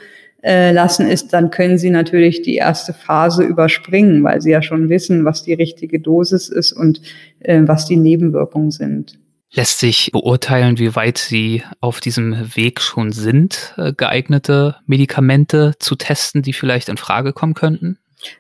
äh, lassen ist, dann können sie natürlich die erste Phase überspringen, weil sie ja schon wissen, was die richtige Dosis ist und äh, was die Nebenwirkungen sind. Lässt sich beurteilen, wie weit Sie auf diesem Weg schon sind, äh, geeignete Medikamente zu testen, die vielleicht in Frage kommen könnten?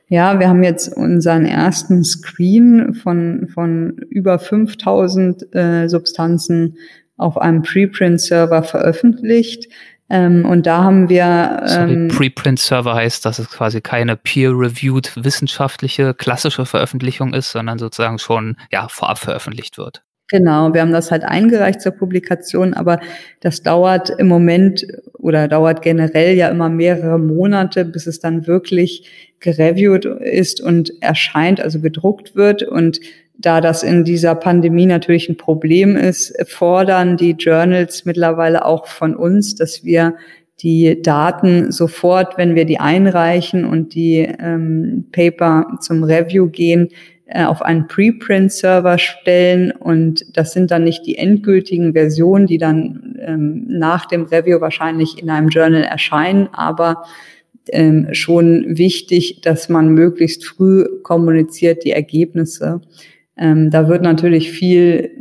Ja, wir haben jetzt unseren ersten Screen von, von über 5000 äh, Substanzen auf einem Preprint-Server veröffentlicht. Ähm, und da haben wir. Ähm, Preprint-Server heißt, dass es quasi keine peer-reviewed wissenschaftliche klassische Veröffentlichung ist, sondern sozusagen schon ja, vorab veröffentlicht wird. Genau, wir haben das halt eingereicht zur Publikation, aber das dauert im Moment oder dauert generell ja immer mehrere Monate, bis es dann wirklich gereviewt ist und erscheint, also gedruckt wird. Und da das in dieser Pandemie natürlich ein Problem ist, fordern die Journals mittlerweile auch von uns, dass wir die Daten sofort, wenn wir die einreichen und die ähm, Paper zum Review gehen, äh, auf einen Preprint-Server stellen und das sind dann nicht die endgültigen Versionen, die dann ähm, nach dem Review wahrscheinlich in einem Journal erscheinen, aber ähm, schon wichtig, dass man möglichst früh kommuniziert die Ergebnisse. Ähm, da wird natürlich viel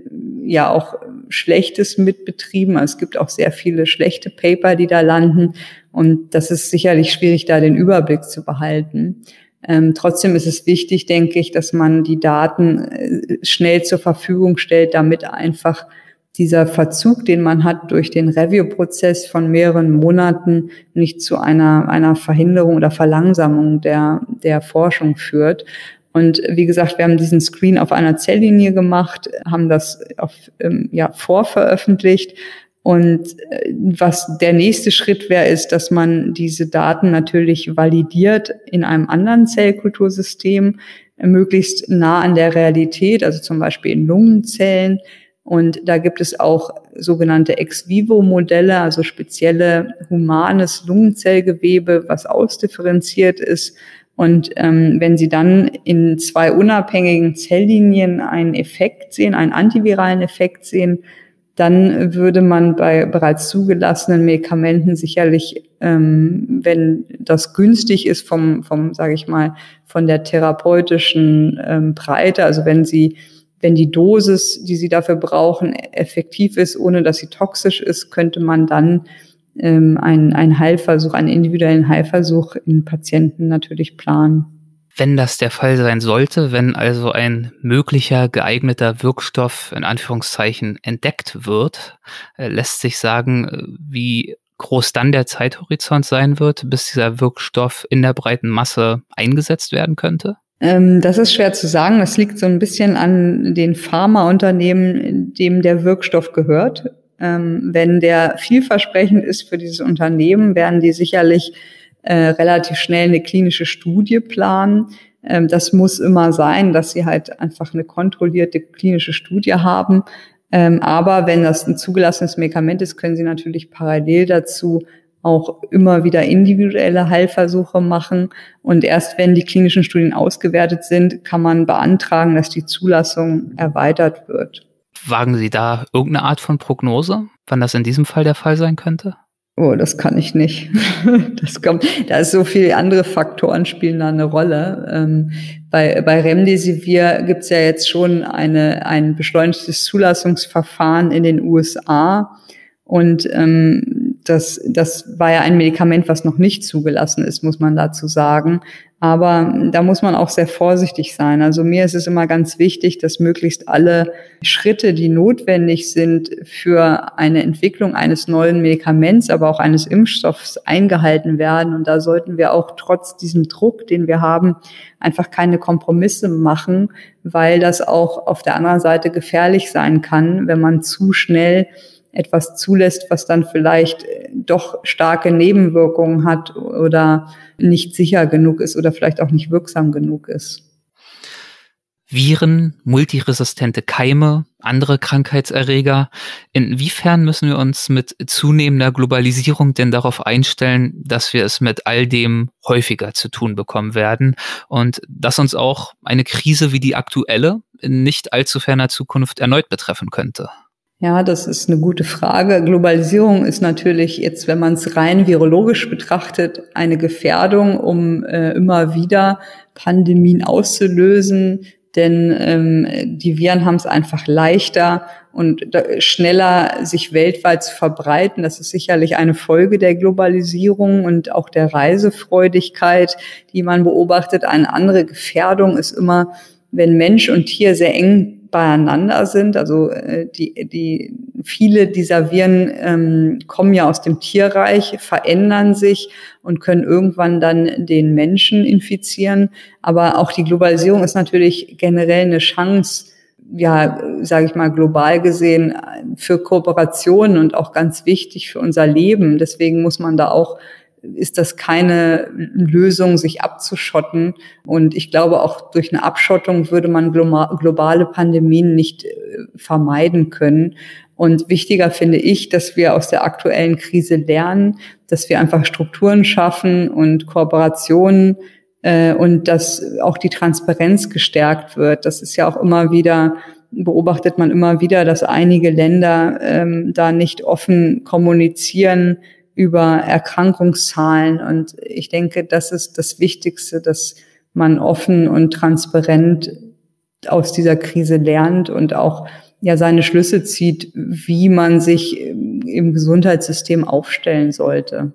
ja auch Schlechtes mitbetrieben. Also es gibt auch sehr viele schlechte Paper, die da landen. Und das ist sicherlich schwierig, da den Überblick zu behalten. Ähm, trotzdem ist es wichtig, denke ich, dass man die Daten äh, schnell zur Verfügung stellt, damit einfach dieser Verzug, den man hat durch den Review-Prozess von mehreren Monaten, nicht zu einer, einer Verhinderung oder Verlangsamung der, der Forschung führt. Und wie gesagt, wir haben diesen Screen auf einer Zelllinie gemacht, haben das auf, ähm, ja, vorveröffentlicht, und äh, was der nächste Schritt wäre, ist, dass man diese Daten natürlich validiert in einem anderen Zellkultursystem, äh, möglichst nah an der Realität, also zum Beispiel in Lungenzellen. Und da gibt es auch sogenannte Ex-vivo-Modelle, also spezielle humanes Lungenzellgewebe, was ausdifferenziert ist. Und ähm, wenn Sie dann in zwei unabhängigen Zelllinien einen Effekt sehen, einen antiviralen Effekt sehen, dann würde man bei bereits zugelassenen Medikamenten sicherlich, ähm, wenn das günstig ist vom, vom sage ich mal, von der therapeutischen ähm, Breite, also wenn sie wenn die Dosis, die sie dafür brauchen, effektiv ist, ohne dass sie toxisch ist, könnte man dann ähm, einen, einen Heilversuch, einen individuellen Heilversuch in Patienten natürlich planen wenn das der Fall sein sollte, wenn also ein möglicher geeigneter Wirkstoff in Anführungszeichen entdeckt wird, äh, lässt sich sagen, äh, wie groß dann der Zeithorizont sein wird, bis dieser Wirkstoff in der breiten Masse eingesetzt werden könnte? Ähm, das ist schwer zu sagen. Das liegt so ein bisschen an den Pharmaunternehmen, dem der Wirkstoff gehört. Ähm, wenn der vielversprechend ist für dieses Unternehmen, werden die sicherlich äh, relativ schnell eine klinische Studie planen. Ähm, das muss immer sein, dass sie halt einfach eine kontrollierte klinische Studie haben. Ähm, aber wenn das ein zugelassenes Medikament ist, können sie natürlich parallel dazu auch immer wieder individuelle Heilversuche machen. Und erst wenn die klinischen Studien ausgewertet sind, kann man beantragen, dass die Zulassung erweitert wird. Wagen Sie da irgendeine Art von Prognose, wann das in diesem Fall der Fall sein könnte? Oh, das kann ich nicht. Das kommt, da ist so viele andere Faktoren spielen da eine Rolle. Ähm, bei, bei Remdesivir gibt es ja jetzt schon eine, ein beschleunigtes Zulassungsverfahren in den USA. Und ähm, das, das war ja ein Medikament, was noch nicht zugelassen ist, muss man dazu sagen. Aber da muss man auch sehr vorsichtig sein. Also mir ist es immer ganz wichtig, dass möglichst alle Schritte, die notwendig sind für eine Entwicklung eines neuen Medikaments, aber auch eines Impfstoffs eingehalten werden. Und da sollten wir auch trotz diesem Druck, den wir haben, einfach keine Kompromisse machen, weil das auch auf der anderen Seite gefährlich sein kann, wenn man zu schnell etwas zulässt, was dann vielleicht äh, doch starke Nebenwirkungen hat oder nicht sicher genug ist oder vielleicht auch nicht wirksam genug ist. Viren, multiresistente Keime, andere Krankheitserreger. Inwiefern müssen wir uns mit zunehmender Globalisierung denn darauf einstellen, dass wir es mit all dem häufiger zu tun bekommen werden und dass uns auch eine Krise wie die aktuelle in nicht allzu ferner Zukunft erneut betreffen könnte? Ja, das ist eine gute Frage. Globalisierung ist natürlich jetzt, wenn man es rein virologisch betrachtet, eine Gefährdung, um äh, immer wieder Pandemien auszulösen. Denn ähm, die Viren haben es einfach leichter und schneller sich weltweit zu verbreiten. Das ist sicherlich eine Folge der Globalisierung und auch der Reisefreudigkeit, die man beobachtet. Eine andere Gefährdung ist immer, wenn Mensch und Tier sehr eng beieinander sind. Also äh, die, die viele dieser Viren ähm, kommen ja aus dem Tierreich, verändern sich und können irgendwann dann den Menschen infizieren. Aber auch die Globalisierung ist natürlich generell eine Chance, ja, sage ich mal, global gesehen für Kooperationen und auch ganz wichtig für unser Leben. Deswegen muss man da auch ist das keine Lösung, sich abzuschotten. Und ich glaube, auch durch eine Abschottung würde man globale Pandemien nicht äh, vermeiden können. Und wichtiger finde ich, dass wir aus der aktuellen Krise lernen, dass wir einfach Strukturen schaffen und Kooperationen äh, und dass auch die Transparenz gestärkt wird. Das ist ja auch immer wieder beobachtet man immer wieder, dass einige Länder ähm, da nicht offen kommunizieren über Erkrankungszahlen. Und ich denke, das ist das Wichtigste, dass man offen und transparent aus dieser Krise lernt und auch ja seine Schlüsse zieht, wie man sich im Gesundheitssystem aufstellen sollte.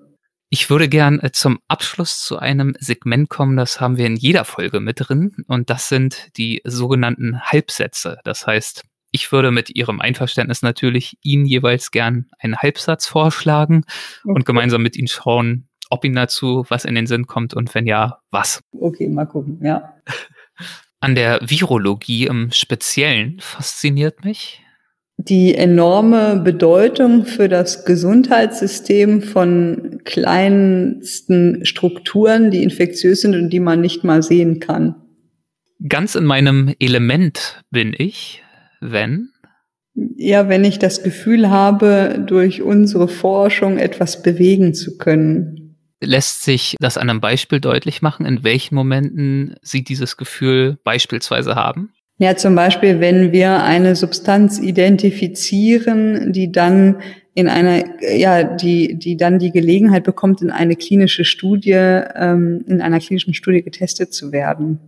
Ich würde gern äh, zum Abschluss zu einem Segment kommen, das haben wir in jeder Folge mit drin, und das sind die sogenannten Halbsätze. Das heißt, ich würde mit Ihrem Einverständnis natürlich Ihnen jeweils gern einen Halbsatz vorschlagen okay. und gemeinsam mit Ihnen schauen, ob Ihnen dazu was in den Sinn kommt und wenn ja, was. Okay, mal gucken, ja. An der Virologie im Speziellen fasziniert mich, die enorme Bedeutung für das Gesundheitssystem von kleinsten Strukturen, die infektiös sind und die man nicht mal sehen kann. Ganz in meinem Element bin ich, wenn? Ja, wenn ich das Gefühl habe, durch unsere Forschung etwas bewegen zu können. Lässt sich das an einem Beispiel deutlich machen, in welchen Momenten Sie dieses Gefühl beispielsweise haben? Ja, zum Beispiel, wenn wir eine Substanz identifizieren, die dann in einer, ja, die, die dann die Gelegenheit bekommt, in eine klinische Studie, ähm, in einer klinischen Studie getestet zu werden.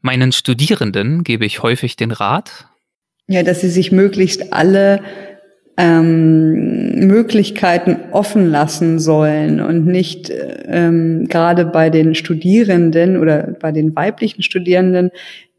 Meinen Studierenden gebe ich häufig den Rat. Ja, dass sie sich möglichst alle ähm, Möglichkeiten offen lassen sollen und nicht ähm, gerade bei den Studierenden oder bei den weiblichen Studierenden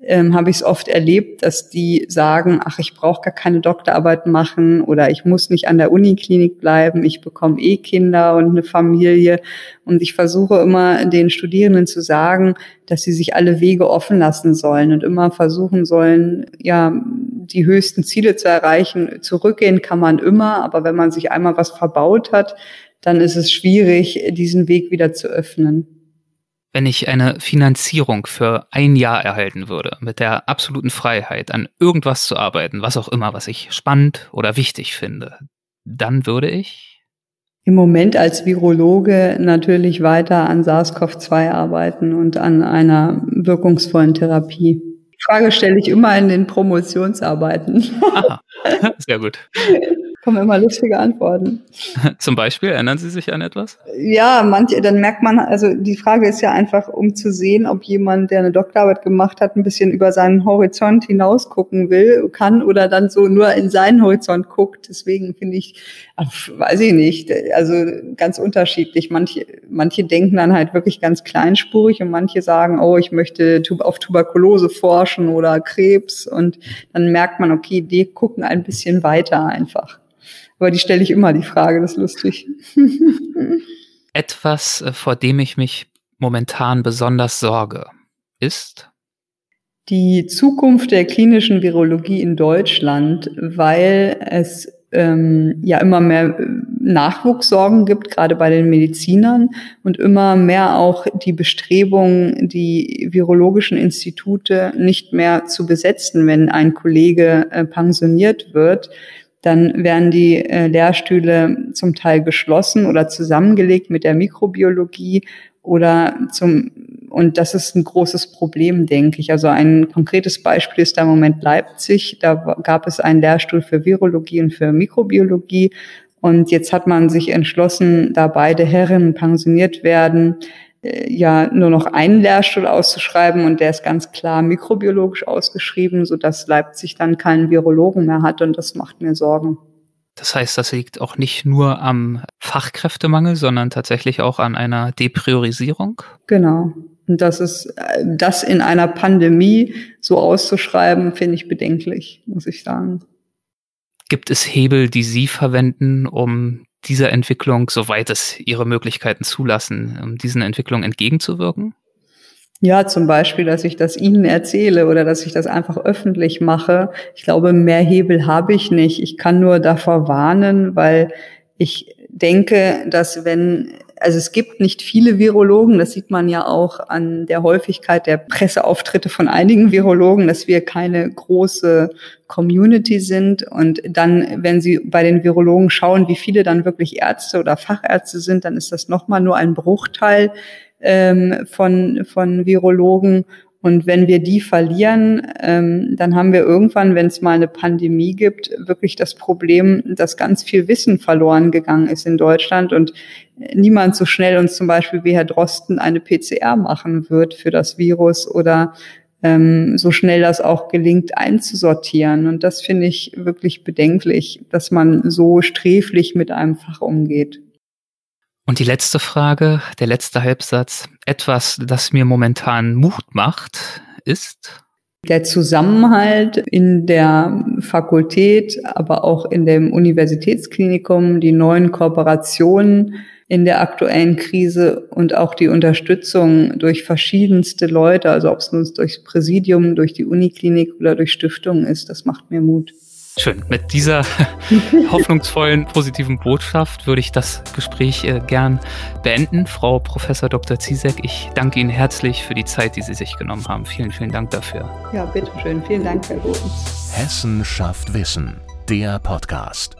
ähm, habe ich es oft erlebt, dass die sagen, ach, ich brauche gar keine Doktorarbeit machen oder ich muss nicht an der Uniklinik bleiben, ich bekomme eh Kinder und eine Familie. Und ich versuche immer den Studierenden zu sagen, dass sie sich alle Wege offen lassen sollen und immer versuchen sollen, ja, die höchsten Ziele zu erreichen. Zurückgehen kann man immer, aber wenn man sich einmal was verbaut hat, dann ist es schwierig, diesen Weg wieder zu öffnen wenn ich eine Finanzierung für ein Jahr erhalten würde, mit der absoluten Freiheit, an irgendwas zu arbeiten, was auch immer, was ich spannend oder wichtig finde, dann würde ich im Moment als Virologe natürlich weiter an SARS-CoV-2 arbeiten und an einer wirkungsvollen Therapie. Die Frage stelle ich immer in den Promotionsarbeiten. Aha, sehr gut kommen immer lustige Antworten. Zum Beispiel, erinnern Sie sich an etwas? Ja, manche, dann merkt man, also die Frage ist ja einfach, um zu sehen, ob jemand, der eine Doktorarbeit gemacht hat, ein bisschen über seinen Horizont hinaus gucken will, kann oder dann so nur in seinen Horizont guckt. Deswegen finde ich, weiß ich nicht, also ganz unterschiedlich. Manche, manche denken dann halt wirklich ganz kleinspurig und manche sagen, oh, ich möchte auf Tuberkulose forschen oder Krebs und dann merkt man, okay, die gucken ein bisschen weiter einfach. Aber die stelle ich immer, die Frage, das ist lustig. Etwas, äh, vor dem ich mich momentan besonders sorge, ist? Die Zukunft der klinischen Virologie in Deutschland, weil es ähm, ja immer mehr äh, Nachwuchssorgen gibt, gerade bei den Medizinern und immer mehr auch die Bestrebung, die virologischen Institute nicht mehr zu besetzen, wenn ein Kollege äh, pensioniert wird dann werden die äh, Lehrstühle zum Teil geschlossen oder zusammengelegt mit der Mikrobiologie oder zum, und das ist ein großes Problem, denke ich. Also ein konkretes Beispiel ist da im Moment Leipzig. Da gab es einen Lehrstuhl für Virologie und für Mikrobiologie. Und jetzt hat man sich entschlossen, da beide Herren pensioniert werden, äh, ja nur noch einen Lehrstuhl auszuschreiben und der ist ganz klar mikrobiologisch ausgeschrieben, so dass Leipzig dann keinen Virologen mehr hat und das macht mir Sorgen. Das heißt, das liegt auch nicht nur am Fachkräftemangel, sondern tatsächlich auch an einer Depriorisierung? Genau. Und das ist, äh, das in einer Pandemie so auszuschreiben, finde ich bedenklich, muss ich sagen. Gibt es Hebel, die Sie verwenden, um dieser Entwicklung, soweit es ihre Möglichkeiten zulassen, um diesen Entwicklungen entgegenzuwirken? Ja, zum Beispiel, dass ich das Ihnen erzähle oder dass ich das einfach öffentlich mache. Ich glaube, mehr Hebel habe ich nicht. Ich kann nur davor warnen, weil ich denke, dass wenn also es gibt nicht viele Virologen, das sieht man ja auch an der Häufigkeit der Presseauftritte von einigen Virologen, dass wir keine große Community sind. Und dann, wenn Sie bei den Virologen schauen, wie viele dann wirklich Ärzte oder Fachärzte sind, dann ist das nochmal nur ein Bruchteil ähm, von, von Virologen. Und wenn wir die verlieren, ähm, dann haben wir irgendwann, wenn es mal eine Pandemie gibt, wirklich das Problem, dass ganz viel Wissen verloren gegangen ist in Deutschland und niemand so schnell uns zum Beispiel wie Herr Drosten eine PCR machen wird für das Virus oder ähm, so schnell das auch gelingt einzusortieren. Und das finde ich wirklich bedenklich, dass man so sträflich mit einem Fach umgeht. Und die letzte Frage, der letzte Halbsatz. Etwas, das mir momentan Mut macht, ist? Der Zusammenhalt in der Fakultät, aber auch in dem Universitätsklinikum, die neuen Kooperationen in der aktuellen Krise und auch die Unterstützung durch verschiedenste Leute, also ob es nun durchs Präsidium, durch die Uniklinik oder durch Stiftungen ist, das macht mir Mut. Schön. Mit dieser hoffnungsvollen, positiven Botschaft würde ich das Gespräch äh, gern beenden. Frau Professor Dr. Zizek, ich danke Ihnen herzlich für die Zeit, die Sie sich genommen haben. Vielen, vielen Dank dafür. Ja, bitteschön. Vielen Dank, Herr Bodens. Hessen schafft Wissen, der Podcast.